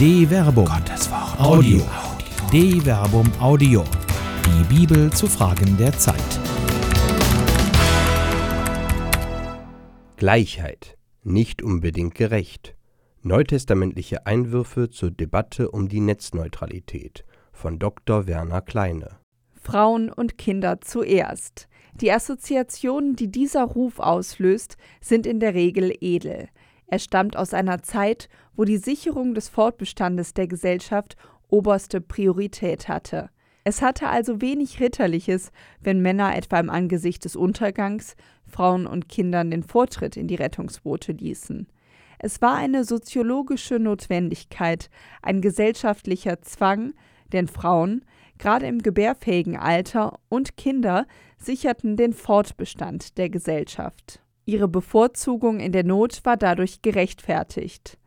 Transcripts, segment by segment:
De Verbum. Gottes Wort. Audio. De Verbum Audio. Die Bibel zu Fragen der Zeit. Gleichheit. Nicht unbedingt gerecht. Neutestamentliche Einwürfe zur Debatte um die Netzneutralität von Dr. Werner Kleine. Frauen und Kinder zuerst. Die Assoziationen, die dieser Ruf auslöst, sind in der Regel edel. Er stammt aus einer Zeit, wo die Sicherung des Fortbestandes der Gesellschaft oberste Priorität hatte. Es hatte also wenig Ritterliches, wenn Männer etwa im Angesicht des Untergangs Frauen und Kindern den Vortritt in die Rettungsboote ließen. Es war eine soziologische Notwendigkeit, ein gesellschaftlicher Zwang, denn Frauen, gerade im gebärfähigen Alter, und Kinder sicherten den Fortbestand der Gesellschaft. Ihre Bevorzugung in der Not war dadurch gerechtfertigt.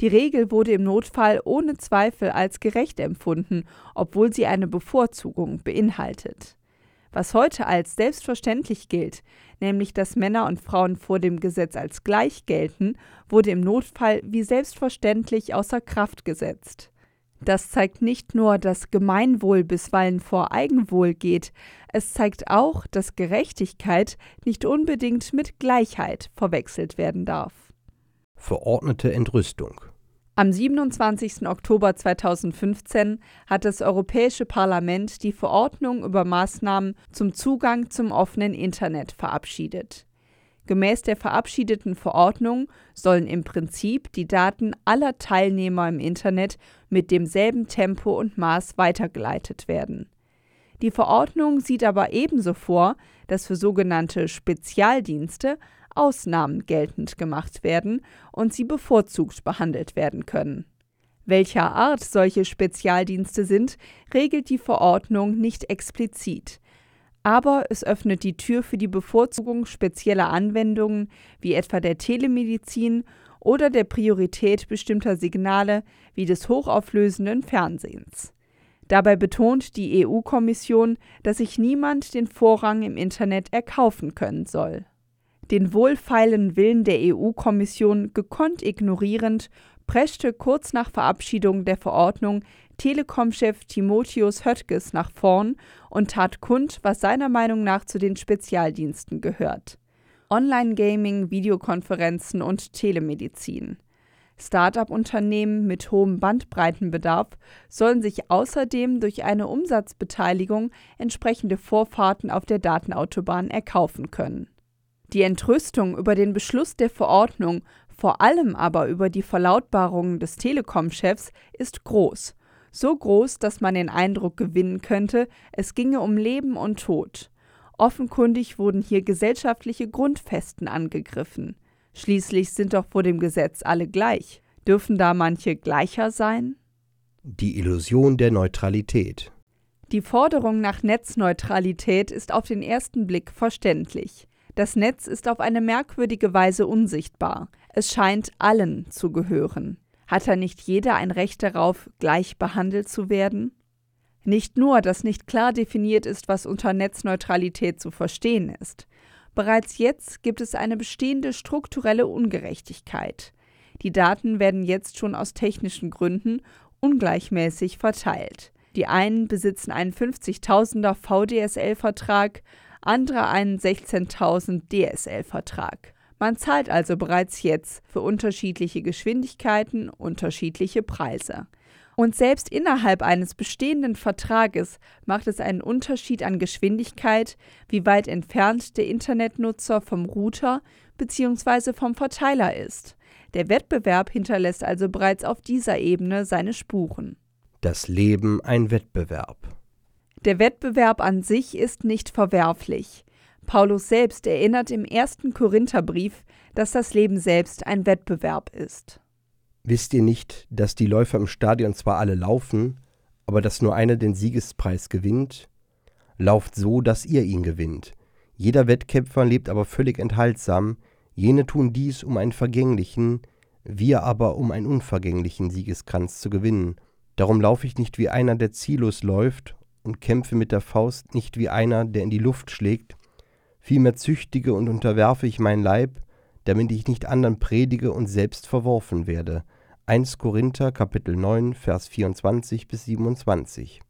Die Regel wurde im Notfall ohne Zweifel als gerecht empfunden, obwohl sie eine Bevorzugung beinhaltet. Was heute als selbstverständlich gilt, nämlich dass Männer und Frauen vor dem Gesetz als gleich gelten, wurde im Notfall wie selbstverständlich außer Kraft gesetzt. Das zeigt nicht nur, dass Gemeinwohl bisweilen vor Eigenwohl geht, es zeigt auch, dass Gerechtigkeit nicht unbedingt mit Gleichheit verwechselt werden darf. Verordnete Entrüstung. Am 27. Oktober 2015 hat das Europäische Parlament die Verordnung über Maßnahmen zum Zugang zum offenen Internet verabschiedet. Gemäß der verabschiedeten Verordnung sollen im Prinzip die Daten aller Teilnehmer im Internet mit demselben Tempo und Maß weitergeleitet werden. Die Verordnung sieht aber ebenso vor, dass für sogenannte Spezialdienste Ausnahmen geltend gemacht werden und sie bevorzugt behandelt werden können. Welcher Art solche Spezialdienste sind, regelt die Verordnung nicht explizit aber es öffnet die Tür für die Bevorzugung spezieller Anwendungen wie etwa der Telemedizin oder der Priorität bestimmter Signale wie des hochauflösenden Fernsehens. Dabei betont die EU-Kommission, dass sich niemand den Vorrang im Internet erkaufen können soll. Den wohlfeilen Willen der EU-Kommission gekonnt ignorierend, preschte kurz nach Verabschiedung der Verordnung Telekom-Chef Timotheus Höttges nach vorn und tat kund, was seiner Meinung nach zu den Spezialdiensten gehört. Online-Gaming, Videokonferenzen und Telemedizin. Start-up-Unternehmen mit hohem Bandbreitenbedarf sollen sich außerdem durch eine Umsatzbeteiligung entsprechende Vorfahrten auf der Datenautobahn erkaufen können. Die Entrüstung über den Beschluss der Verordnung, vor allem aber über die Verlautbarungen des Telekom-Chefs, ist groß so groß, dass man den Eindruck gewinnen könnte, es ginge um Leben und Tod. Offenkundig wurden hier gesellschaftliche Grundfesten angegriffen. Schließlich sind doch vor dem Gesetz alle gleich. Dürfen da manche gleicher sein? Die Illusion der Neutralität. Die Forderung nach Netzneutralität ist auf den ersten Blick verständlich. Das Netz ist auf eine merkwürdige Weise unsichtbar. Es scheint allen zu gehören. Hat da nicht jeder ein Recht darauf, gleich behandelt zu werden? Nicht nur, dass nicht klar definiert ist, was unter Netzneutralität zu verstehen ist. Bereits jetzt gibt es eine bestehende strukturelle Ungerechtigkeit. Die Daten werden jetzt schon aus technischen Gründen ungleichmäßig verteilt. Die einen besitzen einen 50.000er VDSL-Vertrag, andere einen 16.000 DSL-Vertrag. Man zahlt also bereits jetzt für unterschiedliche Geschwindigkeiten unterschiedliche Preise. Und selbst innerhalb eines bestehenden Vertrages macht es einen Unterschied an Geschwindigkeit, wie weit entfernt der Internetnutzer vom Router bzw. vom Verteiler ist. Der Wettbewerb hinterlässt also bereits auf dieser Ebene seine Spuren. Das Leben ein Wettbewerb. Der Wettbewerb an sich ist nicht verwerflich. Paulus selbst erinnert im ersten Korintherbrief, dass das Leben selbst ein Wettbewerb ist. Wisst ihr nicht, dass die Läufer im Stadion zwar alle laufen, aber dass nur einer den Siegespreis gewinnt? Lauft so, dass ihr ihn gewinnt. Jeder Wettkämpfer lebt aber völlig enthaltsam, jene tun dies, um einen vergänglichen, wir aber um einen unvergänglichen Siegeskranz zu gewinnen. Darum laufe ich nicht wie einer, der ziellos läuft, und kämpfe mit der Faust nicht wie einer, der in die Luft schlägt, Vielmehr züchtige und unterwerfe ich mein Leib, damit ich nicht anderen predige und selbst verworfen werde. 1 Korinther Kapitel 9 Vers 24 bis 27.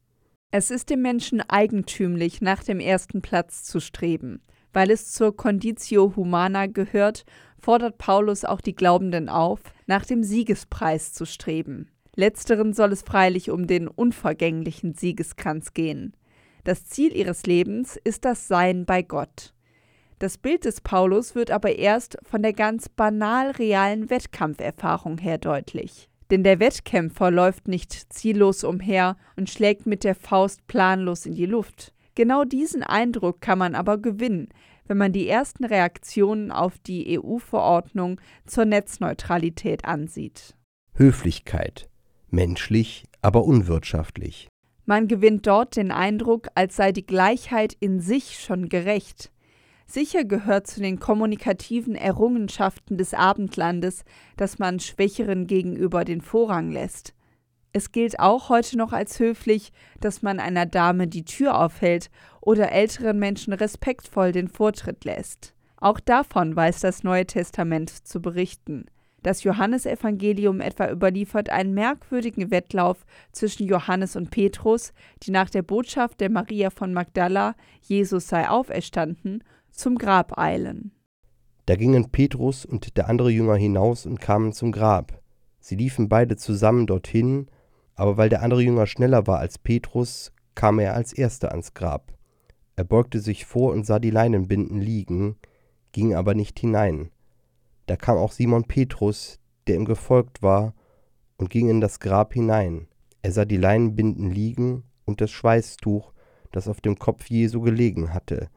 Es ist dem Menschen eigentümlich, nach dem ersten Platz zu streben. Weil es zur Conditio Humana gehört, fordert Paulus auch die Glaubenden auf, nach dem Siegespreis zu streben. Letzteren soll es freilich um den unvergänglichen Siegeskranz gehen. Das Ziel ihres Lebens ist das Sein bei Gott. Das Bild des Paulus wird aber erst von der ganz banal realen Wettkampferfahrung her deutlich. Denn der Wettkämpfer läuft nicht ziellos umher und schlägt mit der Faust planlos in die Luft. Genau diesen Eindruck kann man aber gewinnen, wenn man die ersten Reaktionen auf die EU-Verordnung zur Netzneutralität ansieht. Höflichkeit. Menschlich, aber unwirtschaftlich. Man gewinnt dort den Eindruck, als sei die Gleichheit in sich schon gerecht. Sicher gehört zu den kommunikativen Errungenschaften des Abendlandes, dass man Schwächeren gegenüber den Vorrang lässt. Es gilt auch heute noch als höflich, dass man einer Dame die Tür aufhält oder älteren Menschen respektvoll den Vortritt lässt. Auch davon weiß das Neue Testament zu berichten. Das Johannesevangelium etwa überliefert einen merkwürdigen Wettlauf zwischen Johannes und Petrus, die nach der Botschaft der Maria von Magdala, Jesus sei auferstanden, zum Grab eilen. Da gingen Petrus und der andere Jünger hinaus und kamen zum Grab. Sie liefen beide zusammen dorthin, aber weil der andere Jünger schneller war als Petrus, kam er als erster ans Grab. Er beugte sich vor und sah die Leinenbinden liegen, ging aber nicht hinein. Da kam auch Simon Petrus, der ihm gefolgt war, und ging in das Grab hinein. Er sah die Leinenbinden liegen und das Schweißtuch, das auf dem Kopf Jesu gelegen hatte.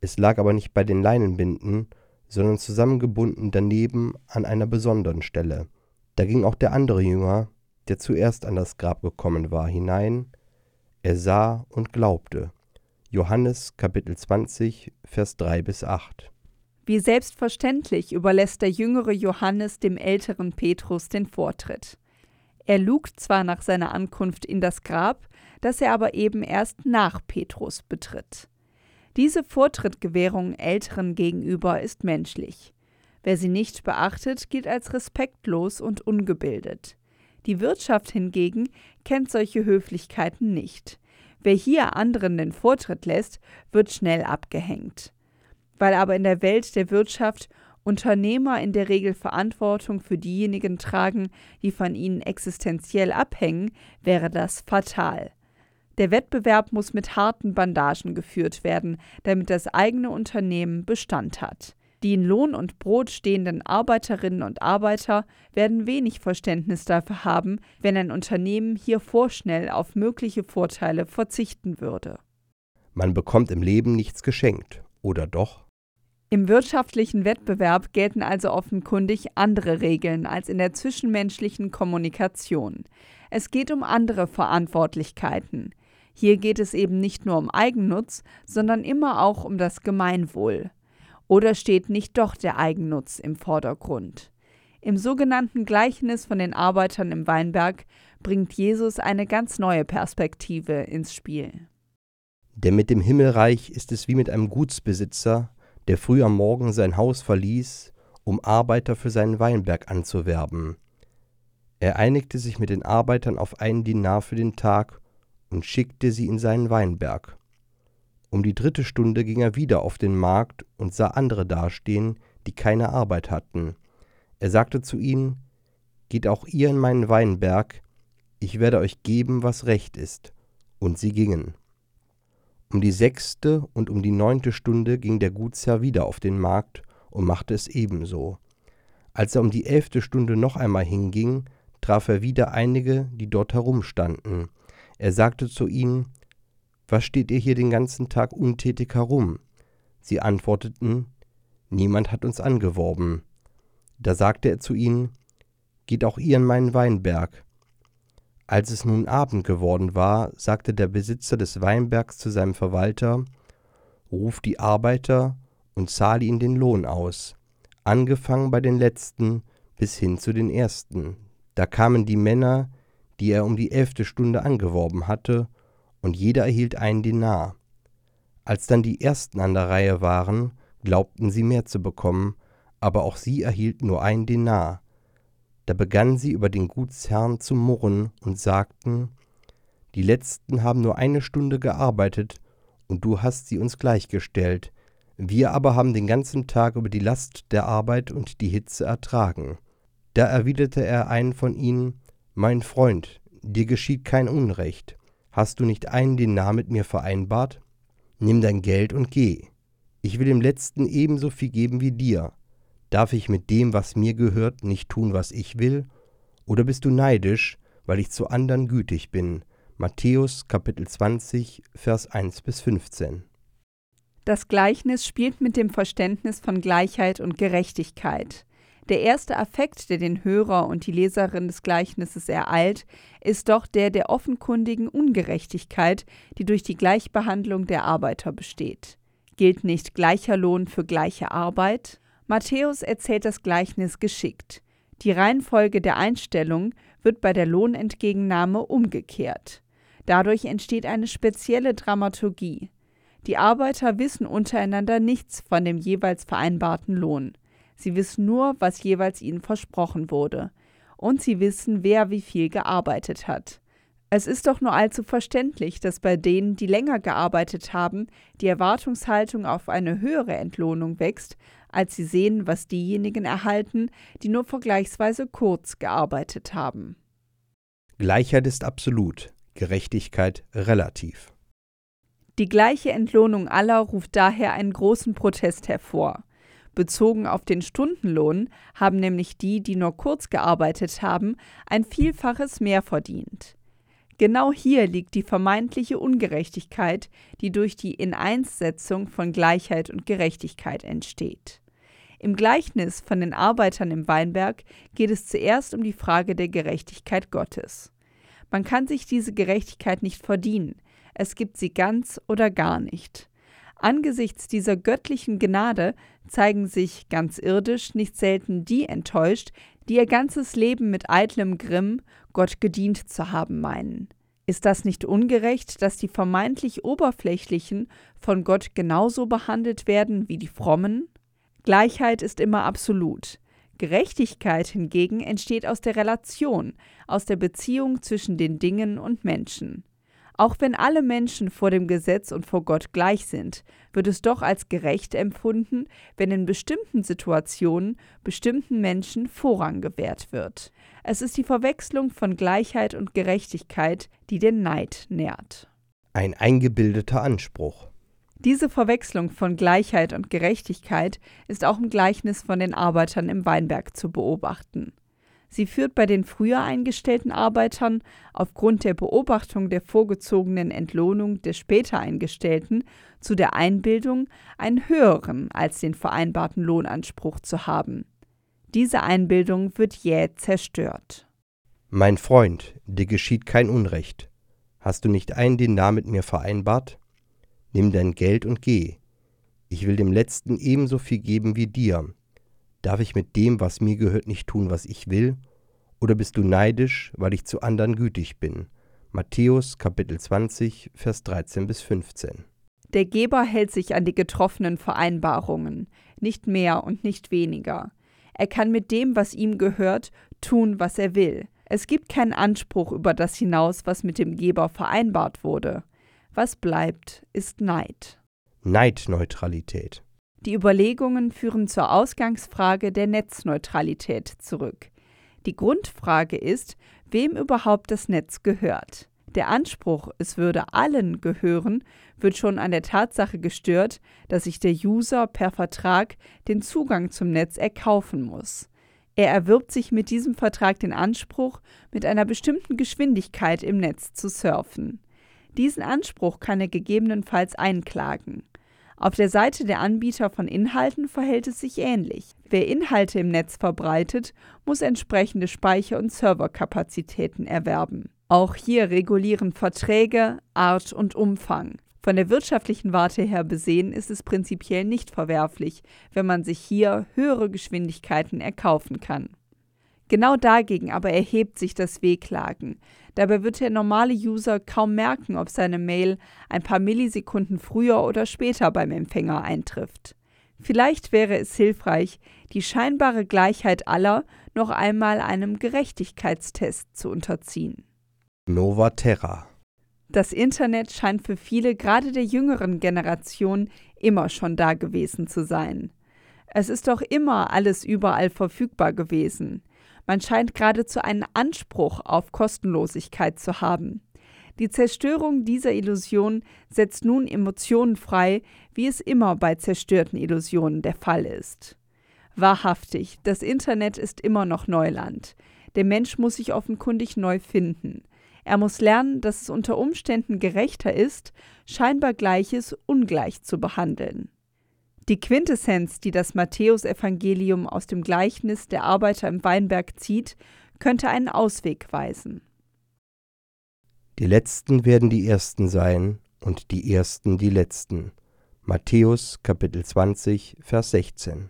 Es lag aber nicht bei den Leinenbinden, sondern zusammengebunden daneben an einer besonderen Stelle. Da ging auch der andere Jünger, der zuerst an das Grab gekommen war, hinein. Er sah und glaubte. Johannes Kapitel 20, Vers 3 bis 8. Wie selbstverständlich überlässt der jüngere Johannes dem älteren Petrus den Vortritt. Er lugt zwar nach seiner Ankunft in das Grab, das er aber eben erst nach Petrus betritt. Diese Vortrittgewährung Älteren gegenüber ist menschlich. Wer sie nicht beachtet, gilt als respektlos und ungebildet. Die Wirtschaft hingegen kennt solche Höflichkeiten nicht. Wer hier anderen den Vortritt lässt, wird schnell abgehängt. Weil aber in der Welt der Wirtschaft Unternehmer in der Regel Verantwortung für diejenigen tragen, die von ihnen existenziell abhängen, wäre das fatal. Der Wettbewerb muss mit harten Bandagen geführt werden, damit das eigene Unternehmen Bestand hat. Die in Lohn und Brot stehenden Arbeiterinnen und Arbeiter werden wenig Verständnis dafür haben, wenn ein Unternehmen hier vorschnell auf mögliche Vorteile verzichten würde. Man bekommt im Leben nichts geschenkt, oder doch? Im wirtschaftlichen Wettbewerb gelten also offenkundig andere Regeln als in der zwischenmenschlichen Kommunikation. Es geht um andere Verantwortlichkeiten. Hier geht es eben nicht nur um Eigennutz, sondern immer auch um das Gemeinwohl. Oder steht nicht doch der Eigennutz im Vordergrund? Im sogenannten Gleichnis von den Arbeitern im Weinberg bringt Jesus eine ganz neue Perspektive ins Spiel. Denn mit dem Himmelreich ist es wie mit einem Gutsbesitzer, der früh am Morgen sein Haus verließ, um Arbeiter für seinen Weinberg anzuwerben. Er einigte sich mit den Arbeitern auf einen Dinar für den Tag und schickte sie in seinen Weinberg. Um die dritte Stunde ging er wieder auf den Markt und sah andere dastehen, die keine Arbeit hatten. Er sagte zu ihnen, Geht auch ihr in meinen Weinberg, ich werde euch geben, was recht ist. Und sie gingen. Um die sechste und um die neunte Stunde ging der Gutsherr wieder auf den Markt und machte es ebenso. Als er um die elfte Stunde noch einmal hinging, traf er wieder einige, die dort herumstanden. Er sagte zu ihnen, Was steht ihr hier den ganzen Tag untätig herum? Sie antworteten, Niemand hat uns angeworben. Da sagte er zu ihnen, Geht auch ihr in meinen Weinberg. Als es nun Abend geworden war, sagte der Besitzer des Weinbergs zu seinem Verwalter, Ruf die Arbeiter und zahle ihnen den Lohn aus, angefangen bei den letzten bis hin zu den ersten. Da kamen die Männer, die er um die elfte Stunde angeworben hatte, und jeder erhielt einen Dinar. Als dann die ersten an der Reihe waren, glaubten sie mehr zu bekommen, aber auch sie erhielten nur einen Dinar. Da begannen sie über den Gutsherrn zu murren und sagten, die letzten haben nur eine Stunde gearbeitet, und du hast sie uns gleichgestellt, wir aber haben den ganzen Tag über die Last der Arbeit und die Hitze ertragen. Da erwiderte er einen von ihnen, Mein Freund, dir geschieht kein Unrecht. Hast du nicht einen Denar mit mir vereinbart? Nimm dein Geld und geh. Ich will dem Letzten ebenso viel geben wie dir. Darf ich mit dem, was mir gehört, nicht tun, was ich will? Oder bist du neidisch, weil ich zu anderen gütig bin? Matthäus Kapitel 20, Vers 1 bis 15. Das Gleichnis spielt mit dem Verständnis von Gleichheit und Gerechtigkeit. Der erste Affekt, der den Hörer und die Leserin des Gleichnisses ereilt, ist doch der der offenkundigen Ungerechtigkeit, die durch die Gleichbehandlung der Arbeiter besteht. Gilt nicht gleicher Lohn für gleiche Arbeit? Matthäus erzählt das Gleichnis geschickt. Die Reihenfolge der Einstellung wird bei der Lohnentgegennahme umgekehrt. Dadurch entsteht eine spezielle Dramaturgie. Die Arbeiter wissen untereinander nichts von dem jeweils vereinbarten Lohn. Sie wissen nur, was jeweils ihnen versprochen wurde. Und sie wissen, wer wie viel gearbeitet hat. Es ist doch nur allzu verständlich, dass bei denen, die länger gearbeitet haben, die Erwartungshaltung auf eine höhere Entlohnung wächst, als sie sehen, was diejenigen erhalten, die nur vergleichsweise kurz gearbeitet haben. Gleichheit ist absolut, Gerechtigkeit relativ. Die gleiche Entlohnung aller ruft daher einen großen Protest hervor. Bezogen auf den Stundenlohn haben nämlich die, die nur kurz gearbeitet haben, ein Vielfaches mehr verdient. Genau hier liegt die vermeintliche Ungerechtigkeit, die durch die Ineinssetzung von Gleichheit und Gerechtigkeit entsteht. Im Gleichnis von den Arbeitern im Weinberg geht es zuerst um die Frage der Gerechtigkeit Gottes. Man kann sich diese Gerechtigkeit nicht verdienen, es gibt sie ganz oder gar nicht. Angesichts dieser göttlichen Gnade zeigen sich ganz irdisch nicht selten die enttäuscht, die ihr ganzes Leben mit eitlem Grimm Gott gedient zu haben meinen. Ist das nicht ungerecht, dass die vermeintlich Oberflächlichen von Gott genauso behandelt werden wie die Frommen? Gleichheit ist immer absolut. Gerechtigkeit hingegen entsteht aus der Relation, aus der Beziehung zwischen den Dingen und Menschen. Auch wenn alle Menschen vor dem Gesetz und vor Gott gleich sind, wird es doch als gerecht empfunden, wenn in bestimmten Situationen bestimmten Menschen Vorrang gewährt wird. Es ist die Verwechslung von Gleichheit und Gerechtigkeit, die den Neid nährt. Ein eingebildeter Anspruch. Diese Verwechslung von Gleichheit und Gerechtigkeit ist auch im Gleichnis von den Arbeitern im Weinberg zu beobachten. Sie führt bei den früher eingestellten Arbeitern aufgrund der Beobachtung der vorgezogenen Entlohnung der später Eingestellten zu der Einbildung, einen höheren als den vereinbarten Lohnanspruch zu haben. Diese Einbildung wird jäh zerstört. Mein Freund, dir geschieht kein Unrecht. Hast du nicht einen Denar mit mir vereinbart? Nimm dein Geld und geh. Ich will dem Letzten ebenso viel geben wie dir. Darf ich mit dem, was mir gehört, nicht tun, was ich will? Oder bist du neidisch, weil ich zu anderen gütig bin? Matthäus Kapitel 20, Vers 13 bis 15. Der Geber hält sich an die getroffenen Vereinbarungen, nicht mehr und nicht weniger. Er kann mit dem, was ihm gehört, tun, was er will. Es gibt keinen Anspruch über das hinaus, was mit dem Geber vereinbart wurde. Was bleibt, ist Neid. Neidneutralität. Die Überlegungen führen zur Ausgangsfrage der Netzneutralität zurück. Die Grundfrage ist, wem überhaupt das Netz gehört. Der Anspruch, es würde allen gehören, wird schon an der Tatsache gestört, dass sich der User per Vertrag den Zugang zum Netz erkaufen muss. Er erwirbt sich mit diesem Vertrag den Anspruch, mit einer bestimmten Geschwindigkeit im Netz zu surfen. Diesen Anspruch kann er gegebenenfalls einklagen. Auf der Seite der Anbieter von Inhalten verhält es sich ähnlich. Wer Inhalte im Netz verbreitet, muss entsprechende Speicher- und Serverkapazitäten erwerben. Auch hier regulieren Verträge Art und Umfang. Von der wirtschaftlichen Warte her besehen ist es prinzipiell nicht verwerflich, wenn man sich hier höhere Geschwindigkeiten erkaufen kann. Genau dagegen aber erhebt sich das Wehklagen. Dabei wird der normale User kaum merken, ob seine Mail ein paar Millisekunden früher oder später beim Empfänger eintrifft. Vielleicht wäre es hilfreich, die scheinbare Gleichheit aller noch einmal einem Gerechtigkeitstest zu unterziehen. Nova Terra. Das Internet scheint für viele, gerade der jüngeren Generation, immer schon da gewesen zu sein. Es ist doch immer alles überall verfügbar gewesen. Man scheint geradezu einen Anspruch auf Kostenlosigkeit zu haben. Die Zerstörung dieser Illusion setzt nun Emotionen frei, wie es immer bei zerstörten Illusionen der Fall ist. Wahrhaftig, das Internet ist immer noch Neuland. Der Mensch muss sich offenkundig neu finden. Er muss lernen, dass es unter Umständen gerechter ist, scheinbar Gleiches ungleich zu behandeln. Die Quintessenz, die das Matthäusevangelium aus dem Gleichnis der Arbeiter im Weinberg zieht, könnte einen Ausweg weisen. Die Letzten werden die Ersten sein und die Ersten die Letzten. Matthäus Kapitel 20, Vers 16.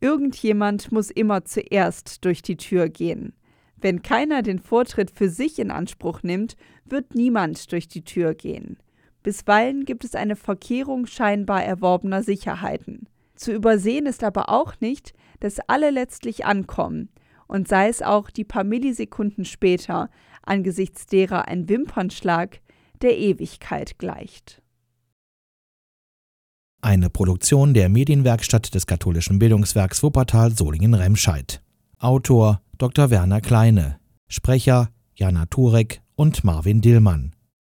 Irgendjemand muss immer zuerst durch die Tür gehen. Wenn keiner den Vortritt für sich in Anspruch nimmt, wird niemand durch die Tür gehen. Bisweilen gibt es eine Verkehrung scheinbar erworbener Sicherheiten. Zu übersehen ist aber auch nicht, dass alle letztlich ankommen, und sei es auch die paar Millisekunden später, angesichts derer ein Wimpernschlag der Ewigkeit gleicht. Eine Produktion der Medienwerkstatt des katholischen Bildungswerks Wuppertal Solingen-Remscheid. Autor Dr. Werner Kleine. Sprecher Jana Turek und Marvin Dillmann.